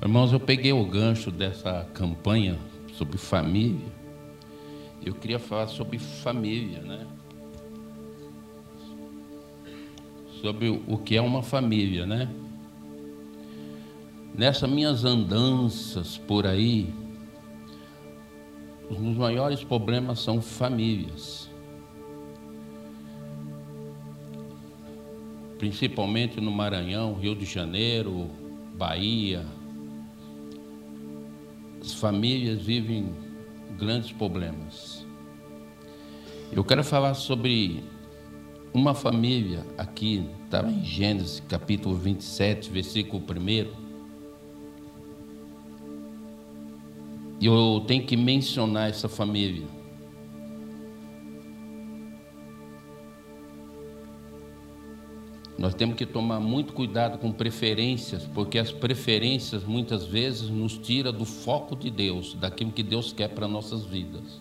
Irmãos, eu peguei o gancho dessa campanha sobre família. Eu queria falar sobre família, né? Sobre o que é uma família, né? Nessas minhas andanças por aí, os maiores problemas são famílias. Principalmente no Maranhão, Rio de Janeiro, Bahia, as famílias vivem grandes problemas. Eu quero falar sobre uma família aqui, está em Gênesis capítulo 27, versículo 1. E eu tenho que mencionar essa família. Nós temos que tomar muito cuidado com preferências, porque as preferências muitas vezes nos tira do foco de Deus, daquilo que Deus quer para nossas vidas.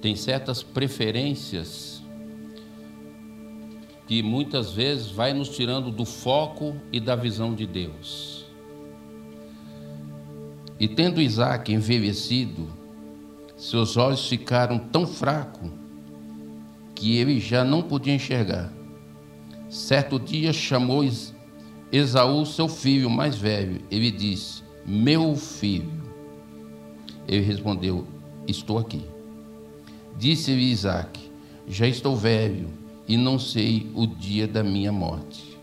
Tem certas preferências que muitas vezes vai nos tirando do foco e da visão de Deus. E tendo Isaac envelhecido, seus olhos ficaram tão fracos que ele já não podia enxergar. Certo dia chamou Esaú, seu filho mais velho. Ele disse: Meu filho. Ele respondeu: Estou aqui. Disse-lhe Isaac: Já estou velho e não sei o dia da minha morte.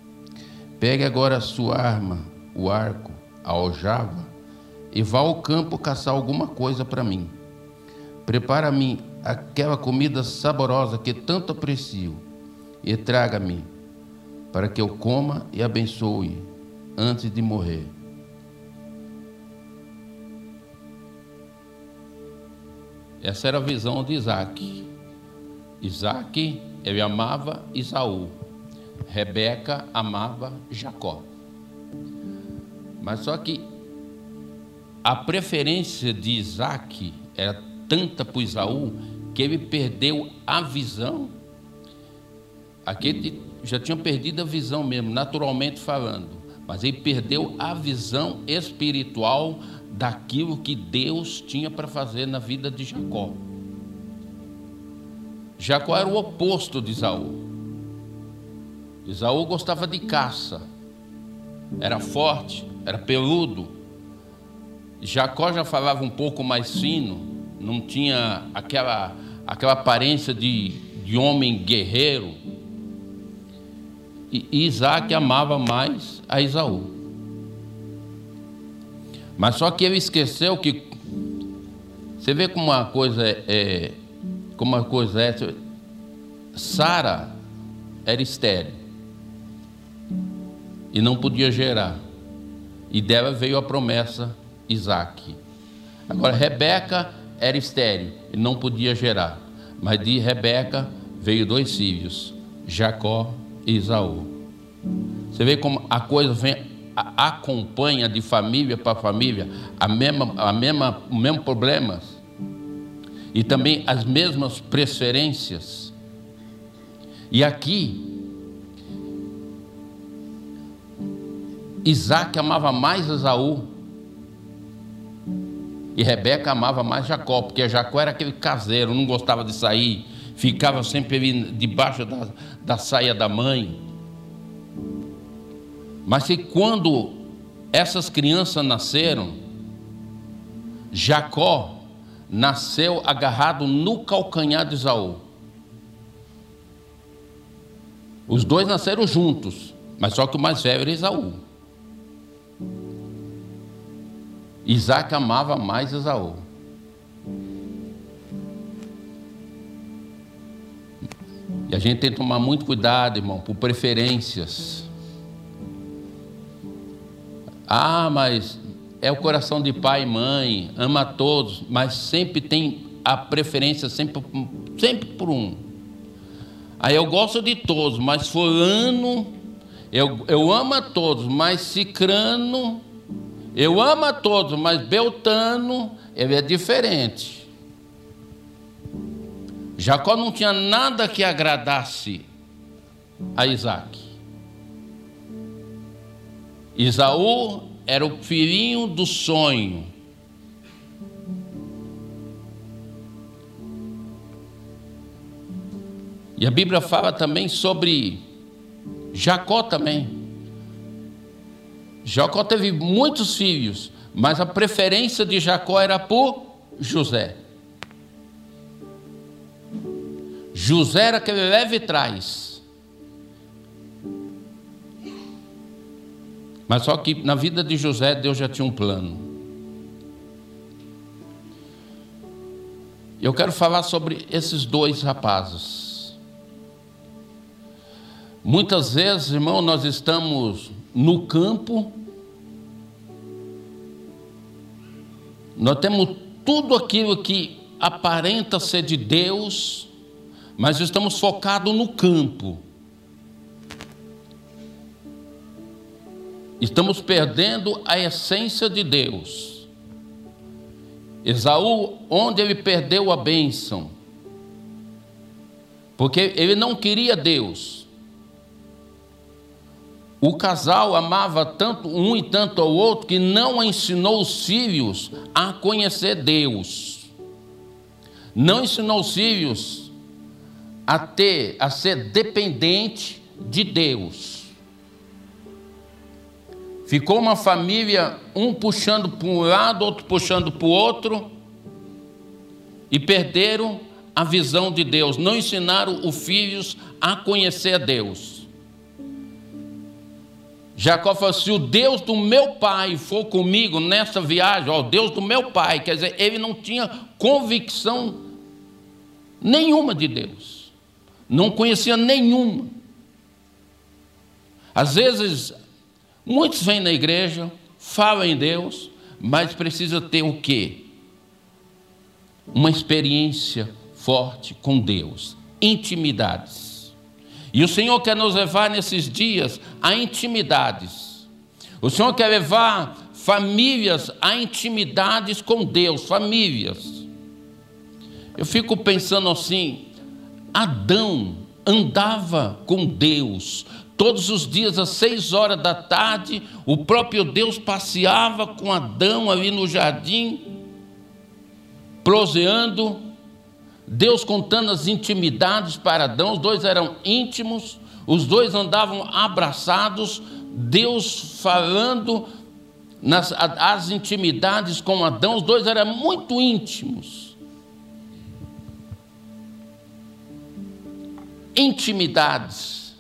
Pegue agora a sua arma, o arco, a aljava, e vá ao campo caçar alguma coisa para mim. Prepara-me aquela comida saborosa que tanto aprecio e traga-me para que eu coma e abençoe antes de morrer. Essa era a visão de Isaac. Isaac, ele amava Isaú. Rebeca amava Jacó. Mas só que a preferência de Isaac era tanta por Isaú que ele perdeu a visão. Aquele já tinha perdido a visão mesmo, naturalmente falando, mas ele perdeu a visão espiritual daquilo que Deus tinha para fazer na vida de Jacó. Jacó era o oposto de Isaú. Isaú gostava de caça, era forte, era peludo. Jacó já falava um pouco mais fino, não tinha aquela, aquela aparência de, de homem guerreiro e Isaac amava mais a Isaú. Mas só que ele esqueceu que. Você vê como uma coisa é. é como uma coisa é. Sara era estéril. E não podia gerar. E dela veio a promessa Isaac. Agora, Rebeca era estéril e não podia gerar. Mas de Rebeca veio dois filhos, Jacó Isaú. Você vê como a coisa vem, acompanha de família para família a mesma, a mesma, o mesmo problemas e também as mesmas preferências. E aqui Isaac amava mais Esaú e Rebeca amava mais Jacó, porque Jacó era aquele caseiro, não gostava de sair, ficava sempre debaixo da, da saia da mãe. Mas que quando essas crianças nasceram, Jacó nasceu agarrado no calcanhar de Isaú. Os dois nasceram juntos, mas só que o mais velho era Isaú. Isaac amava mais Esaú. E a gente tem que tomar muito cuidado, irmão, por preferências. Ah, mas é o coração de pai e mãe, ama a todos, mas sempre tem a preferência sempre, sempre por um. Aí eu gosto de todos, mas fulano, eu, eu amo a todos, mas cicrano, eu amo a todos, mas beltano, ele é diferente. Jacó não tinha nada que agradasse a Isaac. Isaú era o filhinho do sonho. E a Bíblia fala também sobre Jacó também. Jacó teve muitos filhos, mas a preferência de Jacó era por José. José era aquele leve trás. Mas só que na vida de José, Deus já tinha um plano. Eu quero falar sobre esses dois rapazes. Muitas vezes, irmão, nós estamos no campo, nós temos tudo aquilo que aparenta ser de Deus, mas estamos focados no campo. Estamos perdendo a essência de Deus. Esaú, onde ele perdeu a bênção, porque ele não queria Deus. O casal amava tanto um e tanto ao outro que não ensinou os filhos a conhecer Deus. Não ensinou os filhos a ter, a ser dependente de Deus. Ficou uma família, um puxando para um lado, outro puxando para o outro, e perderam a visão de Deus, não ensinaram os filhos a conhecer a Deus. Jacó falou: se o Deus do meu pai for comigo nessa viagem, ó, o Deus do meu pai, quer dizer, ele não tinha convicção nenhuma de Deus não conhecia nenhuma. Às vezes, muitos vêm na igreja, falam em Deus, mas precisa ter o quê? Uma experiência forte com Deus, intimidades. E o Senhor quer nos levar nesses dias a intimidades. O Senhor quer levar famílias a intimidades com Deus, famílias. Eu fico pensando assim, Adão andava com Deus. Todos os dias, às seis horas da tarde, o próprio Deus passeava com Adão ali no jardim, proseando, Deus contando as intimidades para Adão, os dois eram íntimos, os dois andavam abraçados, Deus falando nas as intimidades com Adão, os dois eram muito íntimos. Intimidades.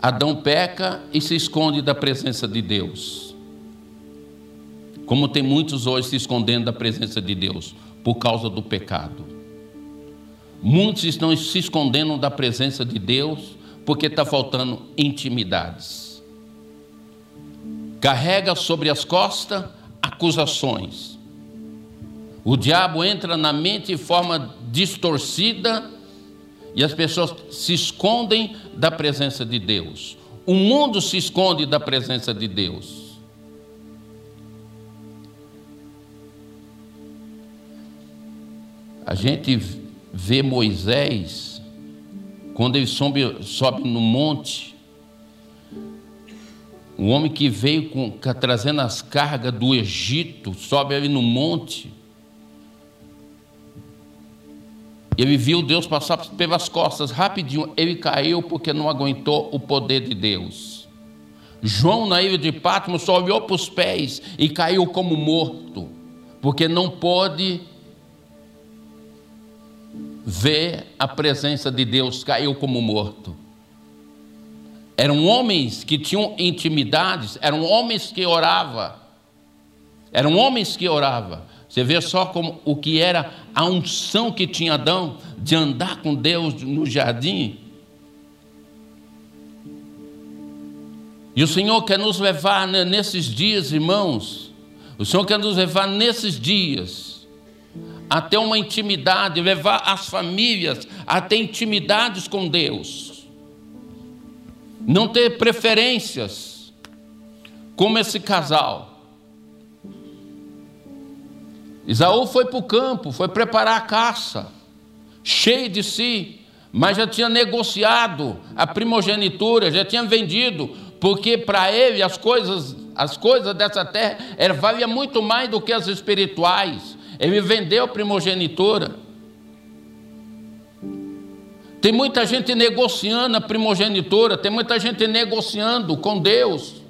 Adão peca e se esconde da presença de Deus. Como tem muitos hoje se escondendo da presença de Deus por causa do pecado. Muitos estão se escondendo da presença de Deus porque está faltando intimidades. Carrega sobre as costas acusações o diabo entra na mente de forma distorcida e as pessoas se escondem da presença de Deus. O mundo se esconde da presença de Deus. A gente vê Moisés, quando ele sobe, sobe no monte, um homem que veio com, trazendo as cargas do Egito, sobe ali no monte, Ele viu Deus passar pelas costas rapidinho, ele caiu porque não aguentou o poder de Deus. João, na ilha de Patmos, só olhou para os pés e caiu como morto, porque não pôde ver a presença de Deus, caiu como morto. Eram homens que tinham intimidades, eram homens que oravam, eram homens que oravam, você vê só como o que era a unção que tinha Adão de andar com Deus no jardim. E o Senhor quer nos levar nesses dias, irmãos. O Senhor quer nos levar nesses dias a ter uma intimidade, levar as famílias a ter intimidades com Deus. Não ter preferências, como esse casal. Isaú foi para o campo, foi preparar a caça, cheio de si, mas já tinha negociado a primogenitura, já tinha vendido, porque para ele as coisas, as coisas dessa terra era, valia muito mais do que as espirituais. Ele vendeu a primogenitura. Tem muita gente negociando a primogenitura, tem muita gente negociando com Deus.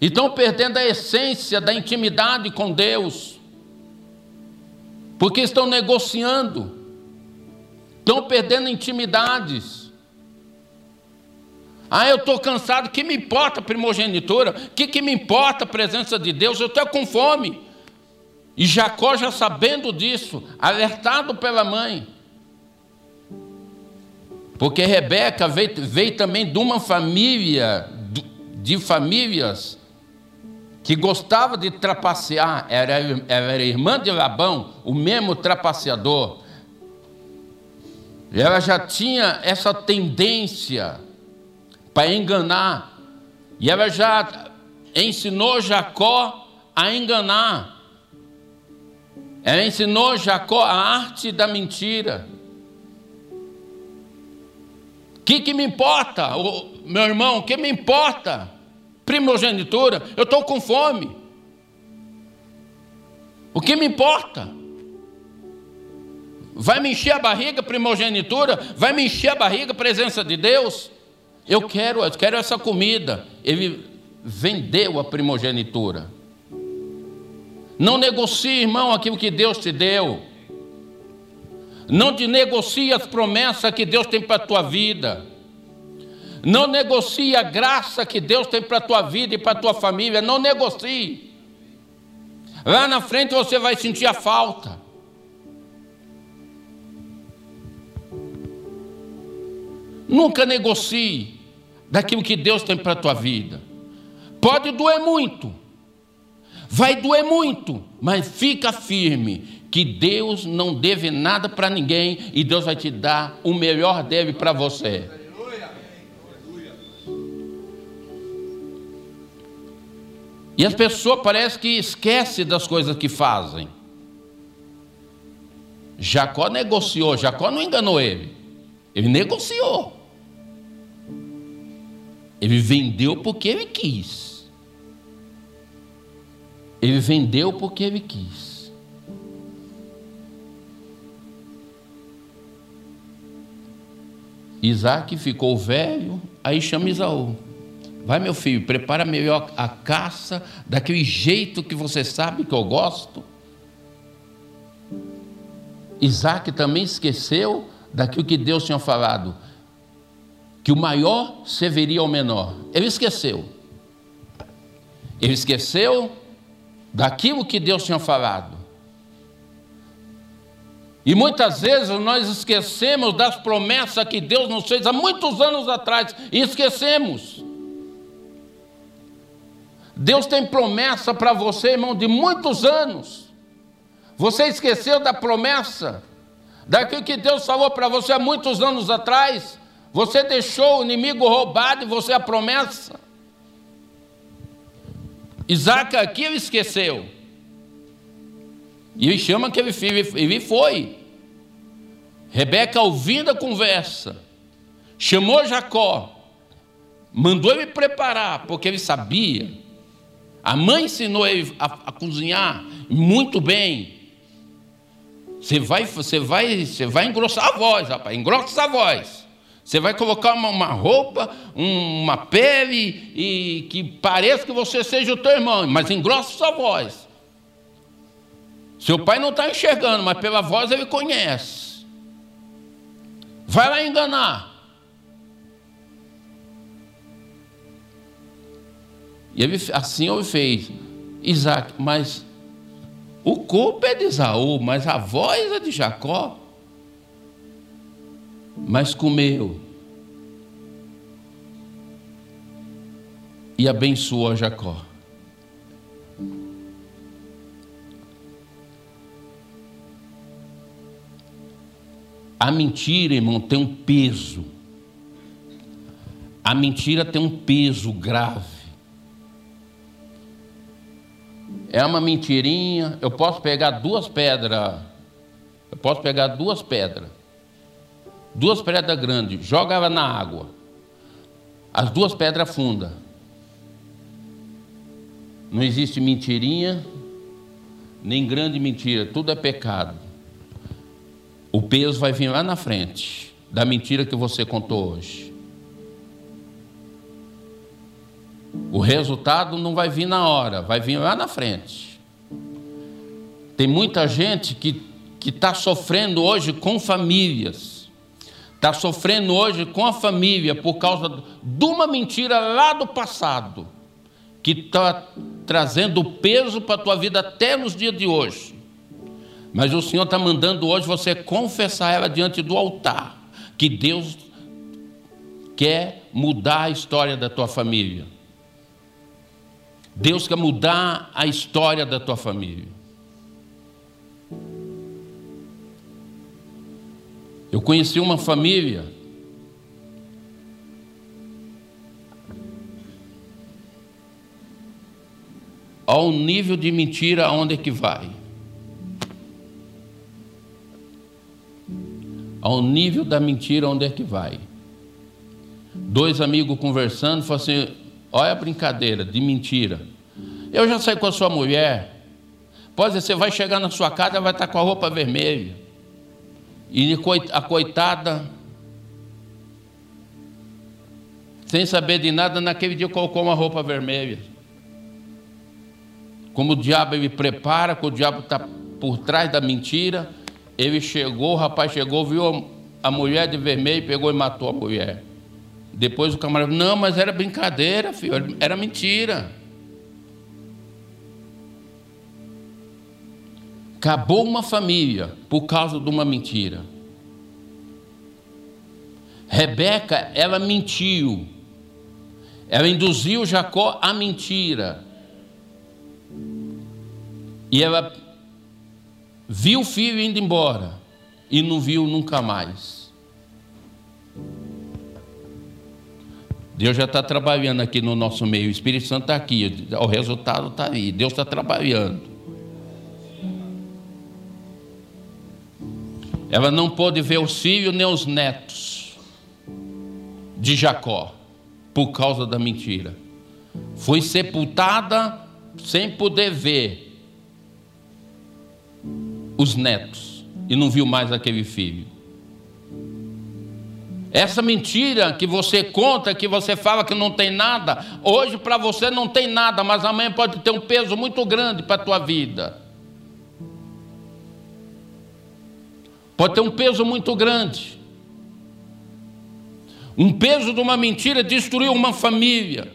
E estão perdendo a essência da intimidade com Deus. Porque estão negociando. Estão perdendo intimidades. Ah, eu estou cansado, que me importa primogenitura? O que, que me importa a presença de Deus? Eu estou com fome. E Jacó, já sabendo disso, alertado pela mãe, porque Rebeca veio, veio também de uma família, de famílias, que gostava de trapacear, era, era irmã de Labão, o mesmo trapaceador. Ela já tinha essa tendência para enganar, e ela já ensinou Jacó a enganar. Ela ensinou Jacó a arte da mentira que, que me importa, meu irmão? O que me importa? Primogenitura, eu estou com fome. O que me importa? Vai me encher a barriga primogenitura? Vai me encher a barriga presença de Deus? Eu quero, eu quero essa comida. Ele vendeu a primogenitura. Não negocie, irmão, aquilo que Deus te deu. Não te negocie as promessas que Deus tem para a tua vida. Não negocie a graça que Deus tem para a tua vida e para a tua família. Não negocie. Lá na frente você vai sentir a falta. Nunca negocie daquilo que Deus tem para a tua vida. Pode doer muito, vai doer muito, mas fica firme que Deus não deve nada para ninguém e Deus vai te dar o melhor dele para você. E as pessoas parecem que esquecem das coisas que fazem. Jacó negociou, Jacó não enganou ele. Ele negociou. Ele vendeu porque ele quis. Ele vendeu porque ele quis. Isaac ficou velho, aí chama Isaú. Vai, meu filho, prepara melhor a caça, daquele jeito que você sabe que eu gosto. Isaac também esqueceu daquilo que Deus tinha falado, que o maior serviria ao menor. Ele esqueceu. Ele esqueceu daquilo que Deus tinha falado. E muitas vezes nós esquecemos das promessas que Deus nos fez há muitos anos atrás e esquecemos. Deus tem promessa para você, irmão, de muitos anos. Você esqueceu da promessa, daquilo que Deus falou para você há muitos anos atrás. Você deixou o inimigo roubado e você a promessa. Isaac aqui ele esqueceu. E ele chama aquele filho, ele foi. Rebeca, ouvindo a conversa, chamou Jacó, mandou ele preparar, porque ele sabia. A mãe ensinou ele a, a cozinhar muito bem. Você vai, você vai, você vai engrossar a voz, rapaz, engrossa a voz. Você vai colocar uma, uma, roupa, uma pele e que pareça que você seja o teu irmão, mas engrossa sua voz. Seu pai não está enxergando, mas pela voz ele conhece. Vai lá enganar. E ele, assim ele fez. Isaac, mas o corpo é de Isaú, mas a voz é de Jacó. Mas comeu. E abençoou Jacó. A mentira, irmão, tem um peso. A mentira tem um peso grave. É uma mentirinha. Eu posso pegar duas pedras. Eu posso pegar duas pedras. duas pedras grandes, joga na água. As duas pedras fundas. Não existe mentirinha, nem grande mentira, tudo é pecado. O peso vai vir lá na frente da mentira que você contou hoje. O resultado não vai vir na hora, vai vir lá na frente. Tem muita gente que está sofrendo hoje com famílias, está sofrendo hoje com a família por causa de uma mentira lá do passado, que está trazendo peso para a tua vida até nos dias de hoje. Mas o Senhor está mandando hoje você confessar ela diante do altar, que Deus quer mudar a história da tua família. Deus quer mudar a história da tua família. Eu conheci uma família ao nível de mentira aonde é que vai. Ao nível da mentira onde é que vai. Dois amigos conversando, falaram assim, olha a brincadeira de mentira. Eu já saí com a sua mulher. Pode ser, você vai chegar na sua casa, vai estar com a roupa vermelha. E a coitada, sem saber de nada, naquele dia colocou uma roupa vermelha. Como o diabo ele prepara, que o diabo está por trás da mentira, ele chegou, o rapaz chegou, viu a mulher de vermelho, pegou e matou a mulher. Depois o camarada, não, mas era brincadeira, filho, era mentira. Acabou uma família por causa de uma mentira. Rebeca, ela mentiu. Ela induziu Jacó à mentira. E ela viu o filho indo embora e não viu nunca mais. Deus já está trabalhando aqui no nosso meio, o Espírito Santo está aqui, o resultado está aí, Deus está trabalhando. Ela não pôde ver os filhos nem os netos de Jacó, por causa da mentira. Foi sepultada sem poder ver os netos e não viu mais aquele filho. Essa mentira que você conta, que você fala que não tem nada, hoje para você não tem nada, mas amanhã pode ter um peso muito grande para a tua vida. Pode ter um peso muito grande. Um peso de uma mentira destruiu uma família.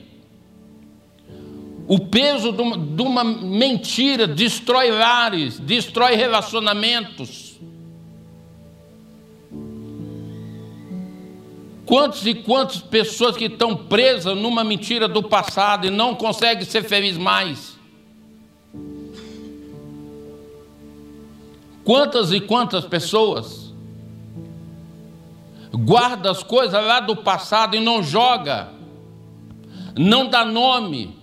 O peso de uma, de uma mentira destrói lares, destrói relacionamentos. Quantos e quantas pessoas que estão presas numa mentira do passado e não conseguem ser felizes mais? Quantas e quantas pessoas guarda as coisas lá do passado e não joga, não dá nome,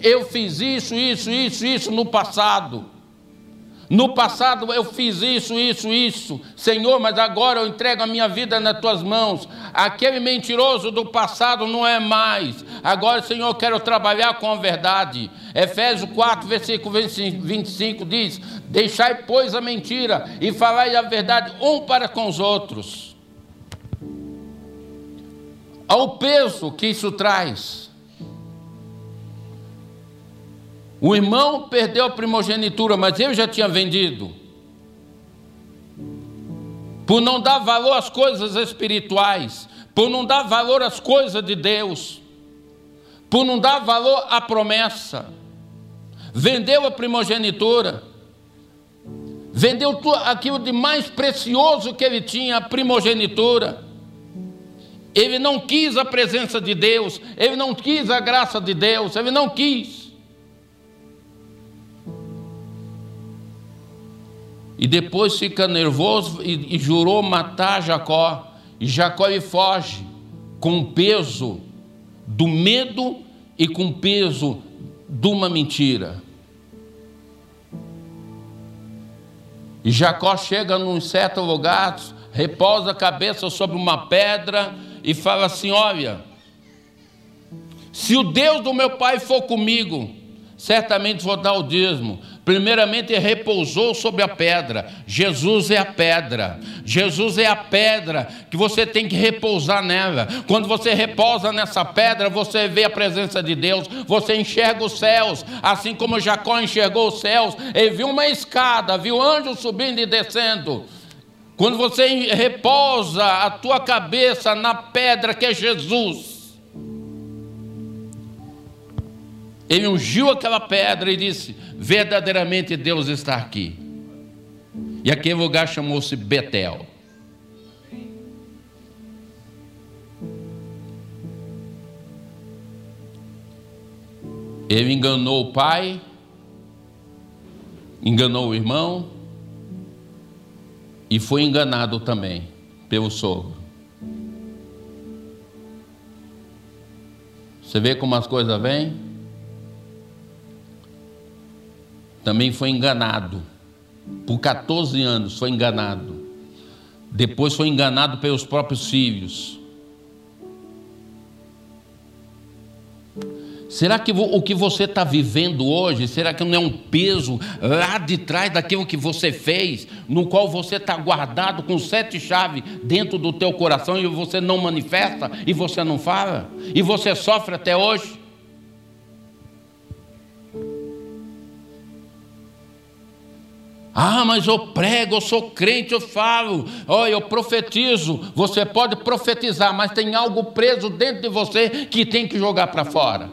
eu fiz isso, isso, isso, isso no passado. No passado eu fiz isso, isso, isso. Senhor, mas agora eu entrego a minha vida nas tuas mãos. Aquele mentiroso do passado não é mais. Agora, Senhor, quero trabalhar com a verdade. Efésios 4, versículo 25 diz: Deixai, pois, a mentira e falai a verdade um para com os outros. Ao peso que isso traz. O irmão perdeu a primogenitura, mas ele já tinha vendido. Por não dar valor às coisas espirituais, por não dar valor às coisas de Deus, por não dar valor à promessa. Vendeu a primogenitura, vendeu aquilo de mais precioso que ele tinha, a primogenitura. Ele não quis a presença de Deus, ele não quis a graça de Deus, ele não quis. E depois fica nervoso e, e jurou matar Jacó. E Jacó ele foge com o peso do medo e com o peso de uma mentira. E Jacó chega num certo lugar, repousa a cabeça sobre uma pedra e fala assim: Olha, se o Deus do meu pai for comigo, certamente vou dar o dízimo. Primeiramente, repousou sobre a pedra. Jesus é a pedra. Jesus é a pedra que você tem que repousar nela. Quando você repousa nessa pedra, você vê a presença de Deus, você enxerga os céus, assim como Jacó enxergou os céus. Ele viu uma escada, viu anjos subindo e descendo. Quando você repousa a tua cabeça na pedra que é Jesus, Ele ungiu aquela pedra e disse: Verdadeiramente Deus está aqui. E aquele lugar chamou-se Betel. Ele enganou o pai, enganou o irmão e foi enganado também pelo sogro. Você vê como as coisas vêm? Também foi enganado. Por 14 anos foi enganado. Depois foi enganado pelos próprios filhos. Será que o que você está vivendo hoje, será que não é um peso lá de trás daquilo que você fez, no qual você está guardado com sete chaves dentro do teu coração e você não manifesta e você não fala? E você sofre até hoje? Ah, mas eu prego, eu sou crente, eu falo, oh, eu profetizo. Você pode profetizar, mas tem algo preso dentro de você que tem que jogar para fora.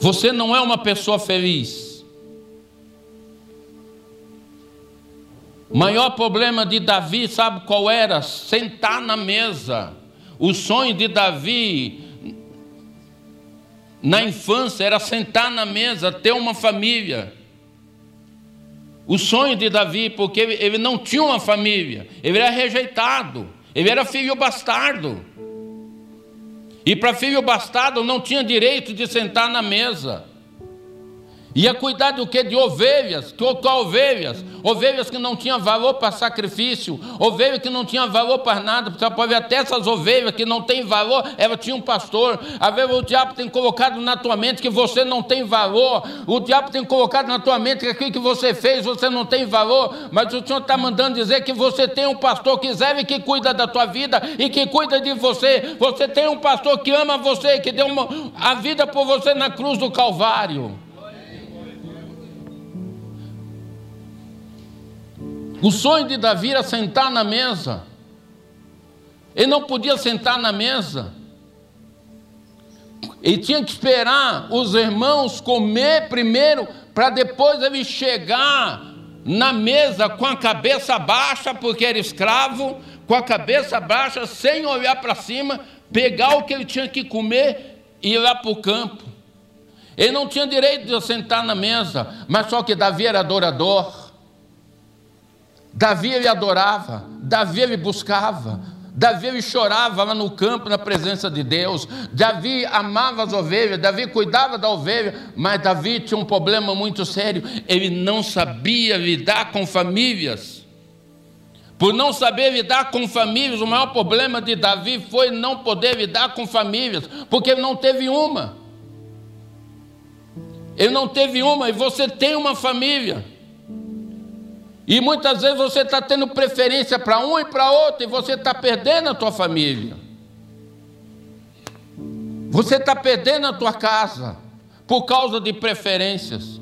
Você não é uma pessoa feliz. O maior problema de Davi, sabe qual era? Sentar na mesa. O sonho de Davi na infância era sentar na mesa, ter uma família. O sonho de Davi, porque ele, não tinha uma família, ele era rejeitado, ele era filho bastardo. E para filho bastardo não tinha direito de sentar na mesa. Ia cuidar do que? De ovelhas. Que ovelhas? Ovelhas que não tinham valor para sacrifício, ovelhas que não tinham valor para nada. Você pode ver até essas ovelhas que não têm valor, ela tinha um pastor. Às vezes o diabo tem colocado na tua mente que você não tem valor. O diabo tem colocado na tua mente que aquilo que você fez você não tem valor. Mas o Senhor está mandando dizer que você tem um pastor que serve e que cuida da tua vida e que cuida de você. Você tem um pastor que ama você, que deu uma, a vida por você na cruz do Calvário. O sonho de Davi era sentar na mesa. Ele não podia sentar na mesa. Ele tinha que esperar os irmãos comer primeiro, para depois ele chegar na mesa com a cabeça baixa, porque era escravo, com a cabeça baixa, sem olhar para cima, pegar o que ele tinha que comer e ir lá para o campo. Ele não tinha direito de sentar na mesa, mas só que Davi era adorador. Davi ele adorava, Davi ele buscava, Davi ele chorava lá no campo na presença de Deus. Davi amava as ovelhas, Davi cuidava da ovelha, mas Davi tinha um problema muito sério, ele não sabia lidar com famílias. Por não saber lidar com famílias, o maior problema de Davi foi não poder lidar com famílias, porque ele não teve uma. Ele não teve uma, e você tem uma família. E muitas vezes você está tendo preferência para um e para outro, e você está perdendo a tua família. Você está perdendo a tua casa por causa de preferências.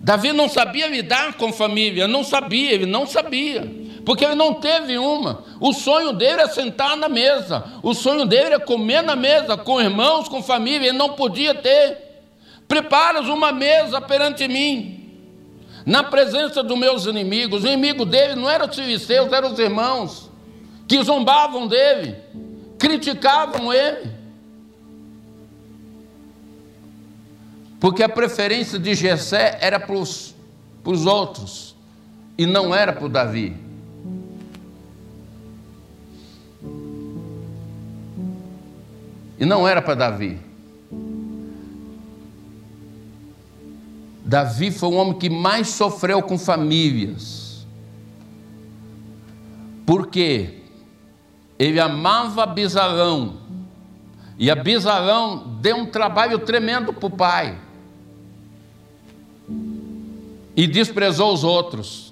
Davi não sabia lidar com família, não sabia, ele não sabia, porque ele não teve uma. O sonho dele era sentar na mesa, o sonho dele era comer na mesa, com irmãos, com família, ele não podia ter. Preparas uma mesa perante mim na presença dos meus inimigos. O inimigo dele não eram os filisteus, eram os irmãos que zombavam dele, criticavam ele. Porque a preferência de Jessé era para os outros e não era para o Davi. E não era para Davi. Davi foi o homem que mais sofreu com famílias. Porque ele amava Bisalão. E a Bisalão deu um trabalho tremendo para o pai. E desprezou os outros.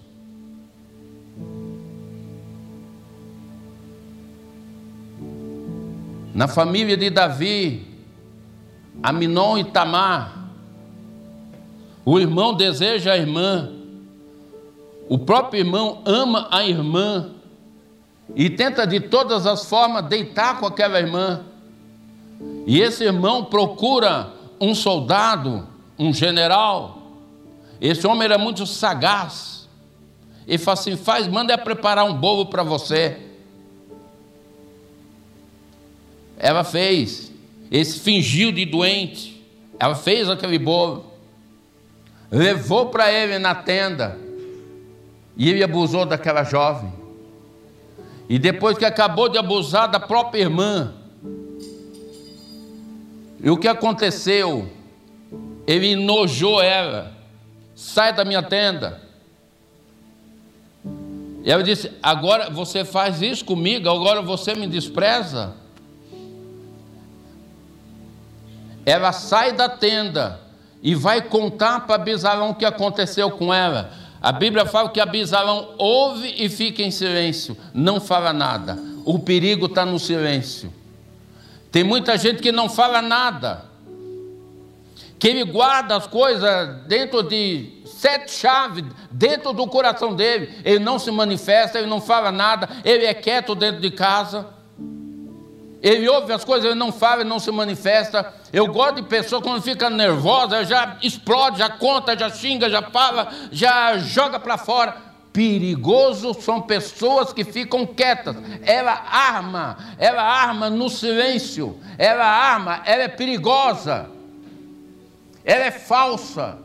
Na família de Davi, Aminon e Tamar, o irmão deseja a irmã, o próprio irmão ama a irmã e tenta de todas as formas deitar com aquela irmã. E esse irmão procura um soldado, um general. Esse homem era muito sagaz. Ele fala assim: faz, manda preparar um bolo para você. Ela fez. Esse fingiu de doente. Ela fez aquele bolo. Levou para ele na tenda. E ele abusou daquela jovem. E depois que acabou de abusar da própria irmã. E o que aconteceu? Ele enojou ela. Sai da minha tenda. E ela disse: Agora você faz isso comigo, agora você me despreza. ela sai da tenda e vai contar para Bisalão o que aconteceu com ela. A Bíblia fala que Abisalão ouve e fica em silêncio, não fala nada. O perigo está no silêncio. Tem muita gente que não fala nada, que ele guarda as coisas dentro de sete chaves, dentro do coração dele. Ele não se manifesta, ele não fala nada, ele é quieto dentro de casa. Ele ouve as coisas, ele não fala, ele não se manifesta. Eu gosto de pessoa quando fica nervosa, já explode, já conta, já xinga, já fala, já joga para fora. Perigoso são pessoas que ficam quietas. Ela arma, ela arma no silêncio. Ela arma, ela é perigosa. Ela é falsa.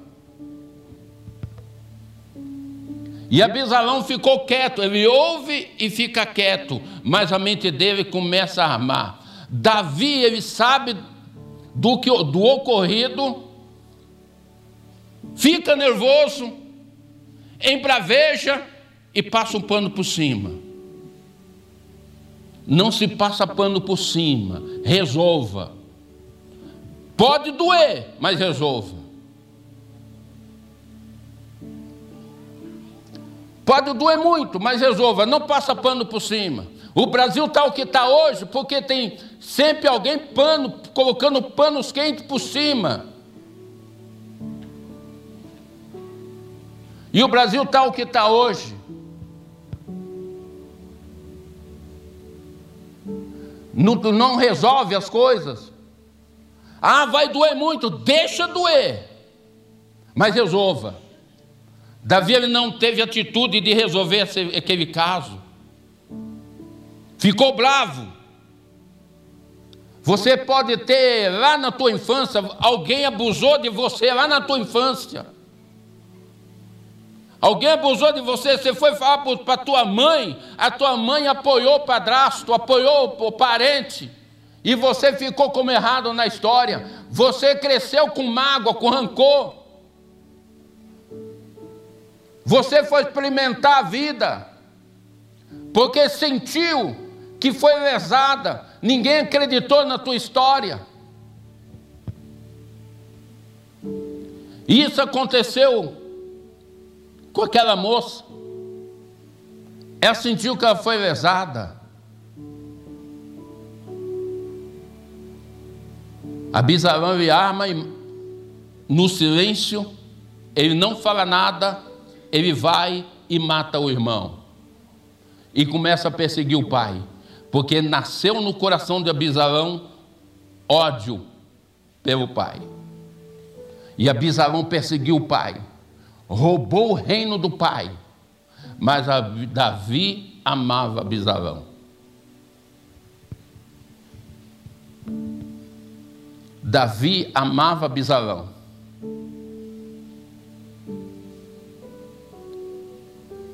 E Abisalão ficou quieto, ele ouve e fica quieto, mas a mente dele começa a armar. Davi, ele sabe do, que, do ocorrido, fica nervoso, embraveja e passa um pano por cima. Não se passa pano por cima, resolva. Pode doer, mas resolva. Pode doer muito, mas resolva, não passa pano por cima. O Brasil está o que está hoje, porque tem sempre alguém pano, colocando panos quentes por cima. E o Brasil está o que está hoje. Não, não resolve as coisas. Ah, vai doer muito, deixa doer, mas resolva. Davi não teve atitude de resolver aquele caso. Ficou bravo. Você pode ter lá na tua infância, alguém abusou de você lá na tua infância. Alguém abusou de você, você foi falar para tua mãe, a tua mãe apoiou o padrasto, apoiou o parente, e você ficou como errado na história. Você cresceu com mágoa, com rancor. Você foi experimentar a vida, porque sentiu que foi lesada, ninguém acreditou na tua história. Isso aconteceu com aquela moça. Ela sentiu que ela foi lesada. Abisarão e arma e no silêncio, ele não fala nada, ele vai e mata o irmão. E começa a perseguir o pai. Porque nasceu no coração de Abisarão ódio pelo pai. E Abisarão perseguiu o pai. Roubou o reino do pai. Mas Davi amava Abisarão. Davi amava Abisarão.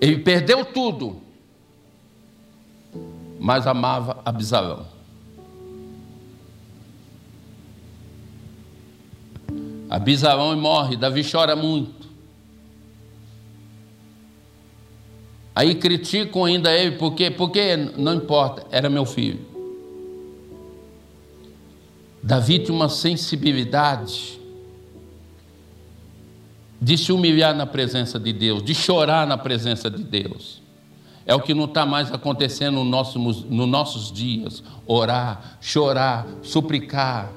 Ele perdeu tudo, mas amava Absalão. Abisarão morre, Davi chora muito. Aí criticam ainda ele, porque, porque não importa, era meu filho. Davi tinha uma sensibilidade de se humilhar na presença de Deus, de chorar na presença de Deus. É o que não está mais acontecendo no nosso, nos nossos dias. Orar, chorar, suplicar,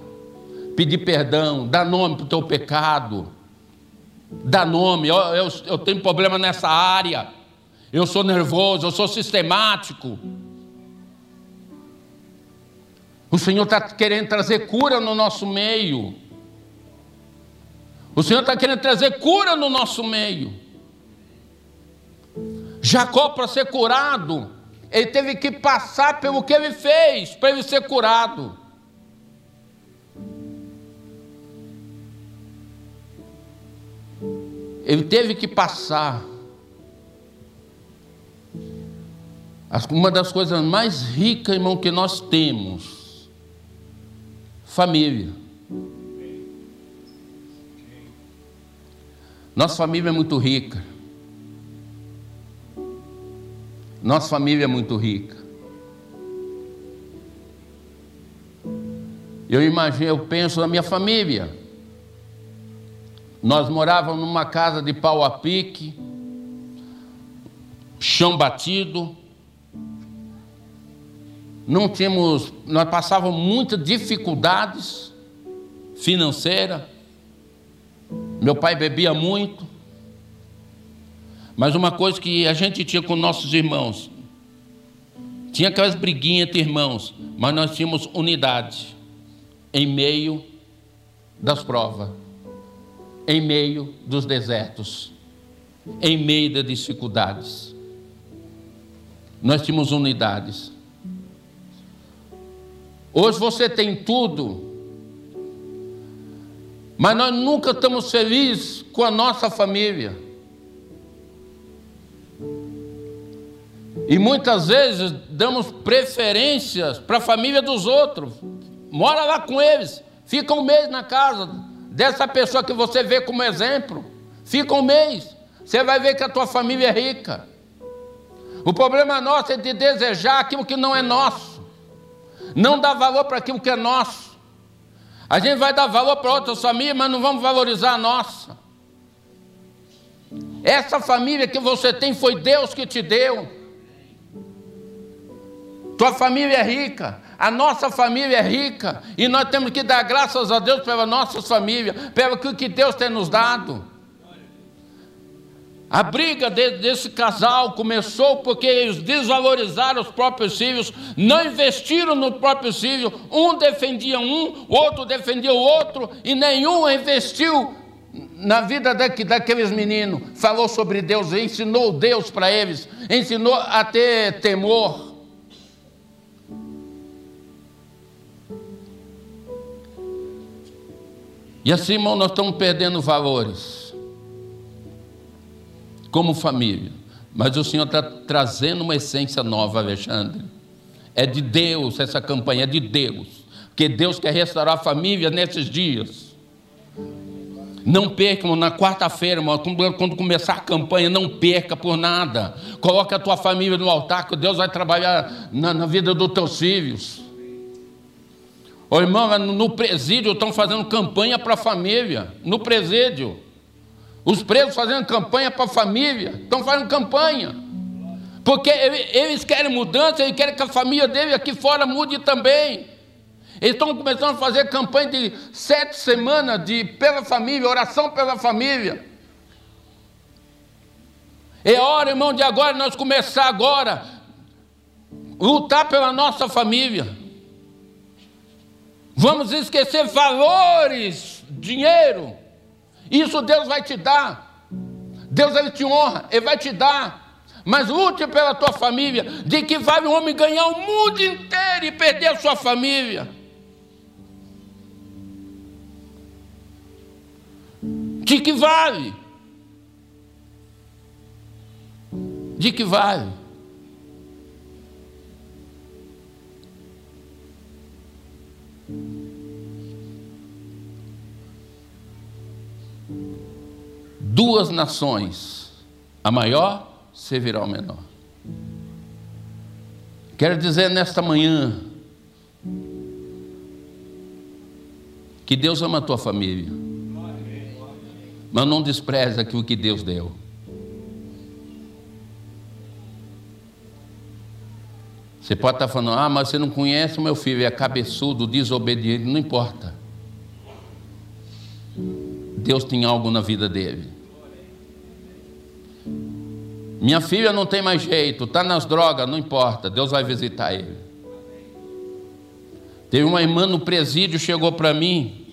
pedir perdão, dar nome para o teu pecado, dar nome. Eu, eu, eu tenho problema nessa área eu sou nervoso, eu sou sistemático. O Senhor está querendo trazer cura no nosso meio. O Senhor está querendo trazer cura no nosso meio. Jacó, para ser curado, ele teve que passar pelo que ele fez para ele ser curado. Ele teve que passar. Uma das coisas mais ricas, irmão, que nós temos, família. Nossa família é muito rica. Nossa família é muito rica. Eu imagino, eu penso na minha família. Nós morávamos numa casa de pau a pique, chão batido, não tínhamos, nós passávamos muitas dificuldades financeiras. Meu pai bebia muito. Mas uma coisa que a gente tinha com nossos irmãos, tinha aquelas briguinhas entre irmãos, mas nós tínhamos unidade em meio das provas, em meio dos desertos, em meio das dificuldades. Nós tínhamos unidades. Hoje você tem tudo, mas nós nunca estamos felizes com a nossa família. E muitas vezes damos preferências para a família dos outros. Mora lá com eles, fica um mês na casa dessa pessoa que você vê como exemplo. Fica um mês, você vai ver que a tua família é rica. O problema nosso é de desejar aquilo que não é nosso não dá valor para aquilo que é nosso. A gente vai dar valor para outras famílias, mas não vamos valorizar a nossa. Essa família que você tem foi Deus que te deu. Tua família é rica, a nossa família é rica, e nós temos que dar graças a Deus pela nossa família, pelo que Deus tem nos dado. A briga de, desse casal começou porque eles desvalorizaram os próprios filhos, não investiram no próprio filho. Um defendia um, o outro defendia o outro, e nenhum investiu na vida daqueles meninos. Falou sobre Deus, ensinou Deus para eles, ensinou a ter temor. E assim, irmão, nós estamos perdendo valores como família. Mas o Senhor está trazendo uma essência nova, Alexandre. É de Deus essa campanha, é de Deus. Porque Deus quer restaurar a família nesses dias. Não perca, na quarta-feira, quando começar a campanha, não perca por nada. Coloque a tua família no altar, que Deus vai trabalhar na, na vida dos teus filhos. Ô irmão, no presídio estão fazendo campanha para a família. No presídio. Os presos fazendo campanha para a família, estão fazendo campanha. Porque eles querem mudança, eles querem que a família dele aqui fora mude também. Eles estão começando a fazer campanha de sete semanas de pela família, oração pela família. É hora, irmão, de agora nós começar agora lutar pela nossa família. Vamos esquecer valores, dinheiro. Isso Deus vai te dar. Deus ele te honra, ele vai te dar. Mas lute pela tua família. De que vale um homem ganhar o mundo inteiro e perder a sua família? De que vale? De que vale? Duas nações, a maior servirá ao menor. Quero dizer nesta manhã que Deus ama a tua família, mas não despreza aquilo que Deus deu. Você pode estar falando, ah, mas você não conhece o meu filho, é cabeçudo, desobediente, não importa. Deus tem algo na vida dele. Minha filha não tem mais jeito, está nas drogas, não importa, Deus vai visitar ele. Teve uma irmã no presídio, chegou para mim.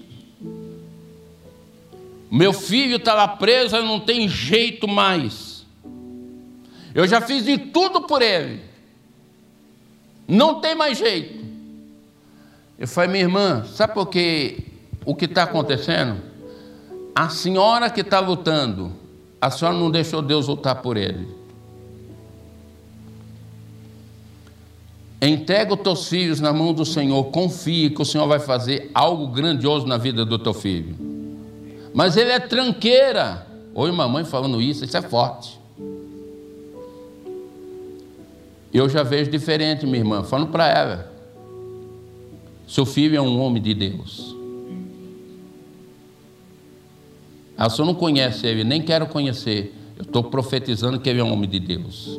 Meu filho está lá preso, não tem jeito mais. Eu já fiz de tudo por ele. Não tem mais jeito. Eu falei, minha irmã, sabe por que o que está acontecendo? A senhora que está lutando, a senhora não deixou Deus lutar por ele. Entrega os teus filhos na mão do Senhor, confie que o Senhor vai fazer algo grandioso na vida do teu filho. Mas ele é tranqueira. Oi, mamãe falando isso, isso é forte. Eu já vejo diferente, minha irmã, falando para ela. Seu filho é um homem de Deus. A senhora não conhece ele, nem quero conhecer. Eu estou profetizando que ele é um homem de Deus.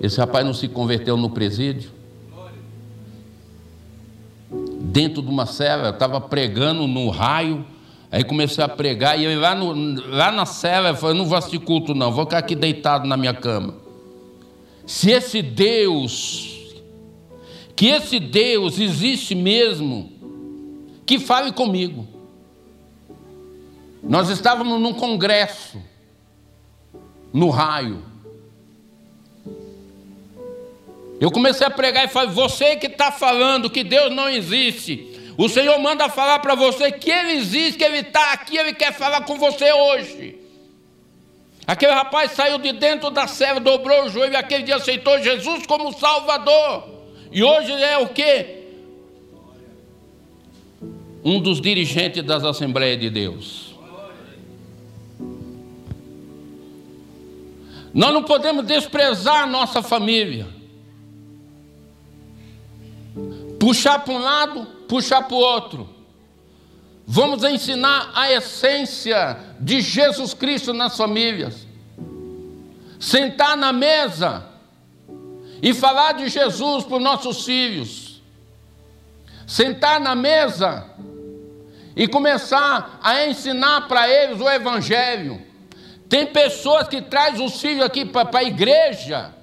Esse rapaz não se converteu no presídio? Dentro de uma cela, estava pregando no raio Aí comecei a pregar, e eu lá, no, lá na cela, eu falei, não vou assistir culto não, vou ficar aqui deitado na minha cama. Se esse Deus, que esse Deus existe mesmo, que fale comigo. Nós estávamos num congresso, no raio. Eu comecei a pregar e falei, você que está falando que Deus não existe, o Senhor manda falar para você que Ele existe, que Ele está aqui, Ele quer falar com você hoje. Aquele rapaz saiu de dentro da serra, dobrou o joelho e aquele dia aceitou Jesus como Salvador. E hoje é o que? Um dos dirigentes das Assembleias de Deus. Nós não podemos desprezar a nossa família. Puxar para um lado, puxar para o outro. Vamos ensinar a essência de Jesus Cristo nas famílias. Sentar na mesa e falar de Jesus para os nossos filhos. Sentar na mesa e começar a ensinar para eles o Evangelho. Tem pessoas que trazem os filhos aqui para a igreja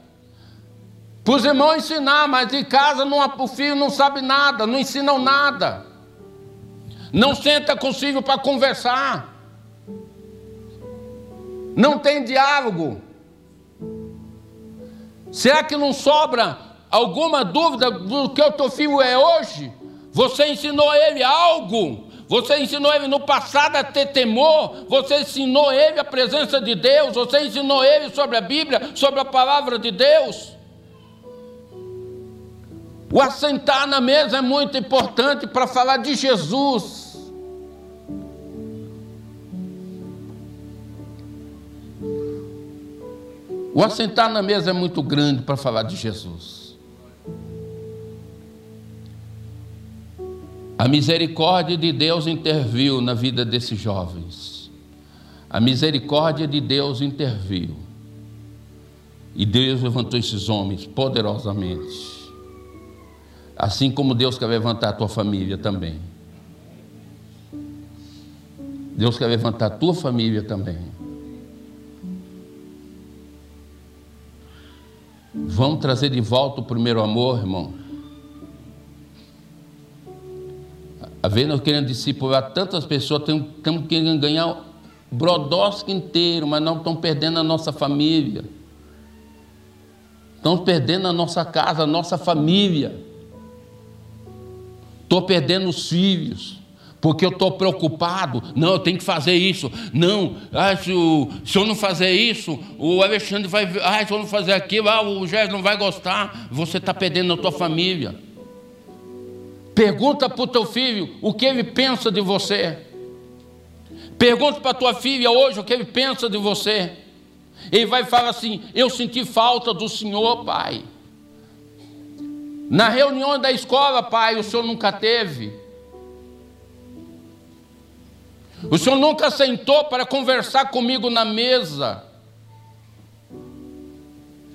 para os irmãos ensinar, mas em casa não, o filho não sabe nada, não ensinam nada. Não senta com o filho para conversar. Não tem diálogo. Será que não sobra alguma dúvida do que o teu filho é hoje? Você ensinou ele algo? Você ensinou ele no passado a ter temor? Você ensinou ele a presença de Deus? Você ensinou ele sobre a Bíblia, sobre a palavra de Deus? O assentar na mesa é muito importante para falar de Jesus. O assentar na mesa é muito grande para falar de Jesus. A misericórdia de Deus interviu na vida desses jovens. A misericórdia de Deus interviu. E Deus levantou esses homens poderosamente. Assim como Deus quer levantar a tua família também. Deus quer levantar a tua família também. Vamos trazer de volta o primeiro amor, irmão. A vez nós querendo discipular tantas pessoas, estamos querendo ganhar Brodowski inteiro, mas não estão perdendo a nossa família. Estamos perdendo a nossa casa, a nossa família. Estou perdendo os filhos, porque eu estou preocupado. Não, eu tenho que fazer isso. Não, ah, se, o, se eu não fazer isso, o Alexandre vai. Ah, se eu não fazer aquilo, ah, o Jéssica não vai gostar. Você está perdendo a tua família. Pergunta para o teu filho o que ele pensa de você. Pergunta para a tua filha hoje o que ele pensa de você. Ele vai falar assim: Eu senti falta do Senhor, pai. Na reunião da escola, pai, o senhor nunca teve. O senhor nunca sentou para conversar comigo na mesa.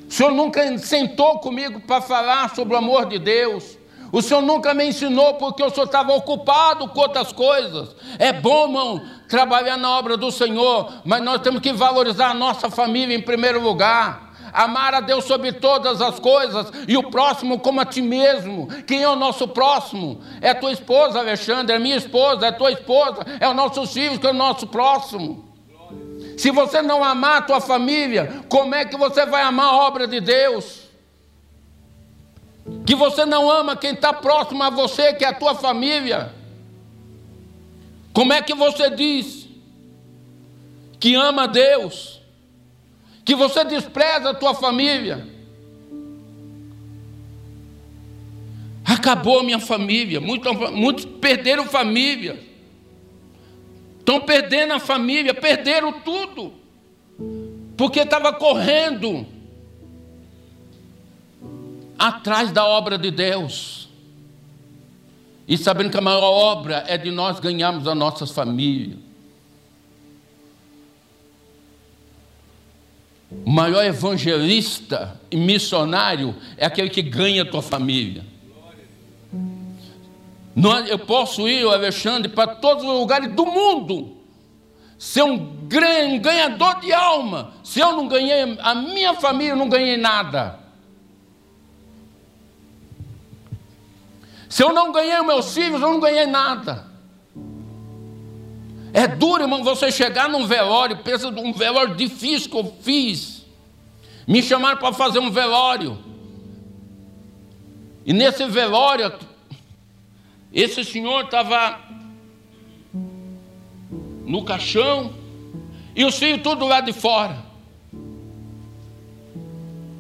O senhor nunca sentou comigo para falar sobre o amor de Deus. O senhor nunca me ensinou porque o senhor estava ocupado com outras coisas. É bom, irmão, trabalhar na obra do Senhor, mas nós temos que valorizar a nossa família em primeiro lugar amar a Deus sobre todas as coisas e o próximo como a ti mesmo. Quem é o nosso próximo? É tua esposa, Alexandre, é minha esposa, é tua esposa, é o nosso filho que é o nosso próximo. Se você não amar a tua família, como é que você vai amar a obra de Deus? Que você não ama quem está próximo a você, que é a tua família. Como é que você diz que ama a Deus? Que você despreza a tua família. Acabou a minha família, muitos, muitos perderam família, estão perdendo a família, perderam tudo, porque estava correndo atrás da obra de Deus, e sabendo que a maior obra é de nós ganharmos as nossas famílias. O maior evangelista e missionário é aquele que ganha a tua família. Eu posso ir, Alexandre, para todos os lugares do mundo, ser um ganhador de alma. Se eu não ganhei a minha família, não ganhei nada. Se eu não ganhei meus filhos, eu não ganhei nada. É duro, irmão, você chegar num velório, pensa num velório difícil que eu fiz. Me chamaram para fazer um velório. E nesse velório, esse senhor estava no caixão e os filhos tudo lá de fora.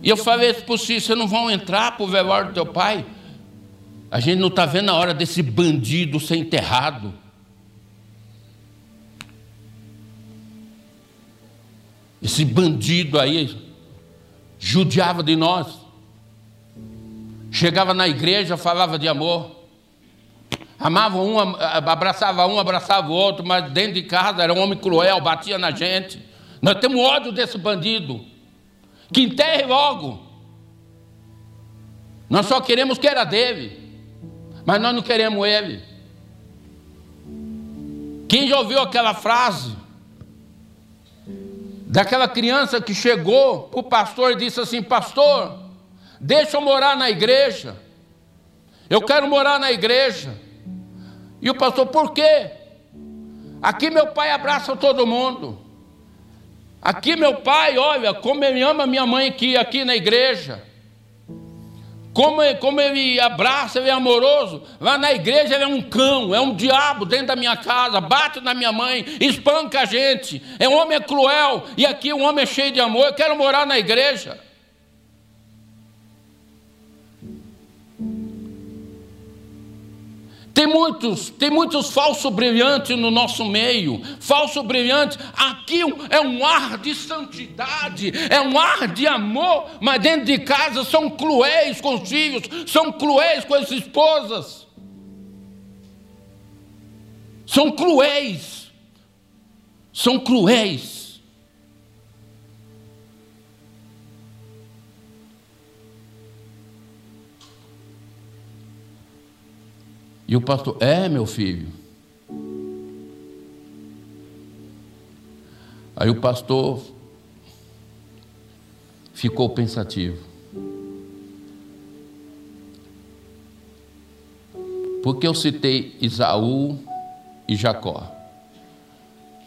E eu falei para filhos: vocês não vão entrar para o velório do teu pai? A gente não está vendo a hora desse bandido ser enterrado. Esse bandido aí judiava de nós. Chegava na igreja, falava de amor. Amava um, abraçava um, abraçava o outro, mas dentro de casa era um homem cruel, batia na gente. Nós temos ódio desse bandido. Que enterre logo. Nós só queremos que era dele, mas nós não queremos ele. Quem já ouviu aquela frase? Daquela criança que chegou para o pastor e disse assim: Pastor, deixa eu morar na igreja. Eu quero morar na igreja. E o pastor, por quê? Aqui meu pai abraça todo mundo. Aqui meu pai, olha, como ele ama minha mãe aqui, aqui na igreja. Como, como ele abraça, ele é amoroso. Lá na igreja ele é um cão, é um diabo dentro da minha casa, bate na minha mãe, espanca a gente. É um homem cruel e aqui um homem cheio de amor. Eu quero morar na igreja. Tem muitos, tem muitos falsos brilhantes no nosso meio. Falso brilhante, aqui é um ar de santidade, é um ar de amor, mas dentro de casa são cruéis com os filhos, são cruéis com as esposas. São cruéis. São cruéis. E o pastor, é meu filho. Aí o pastor ficou pensativo. Porque eu citei Isaú e Jacó?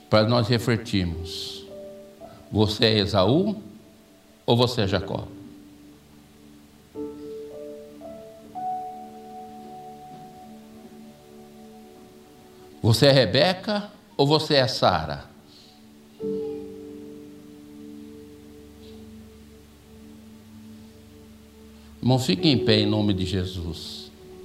Para nós refletirmos. Você é Esaú ou você é Jacó? Você é Rebeca ou você é Sara? Irmão, fique em pé em nome de Jesus.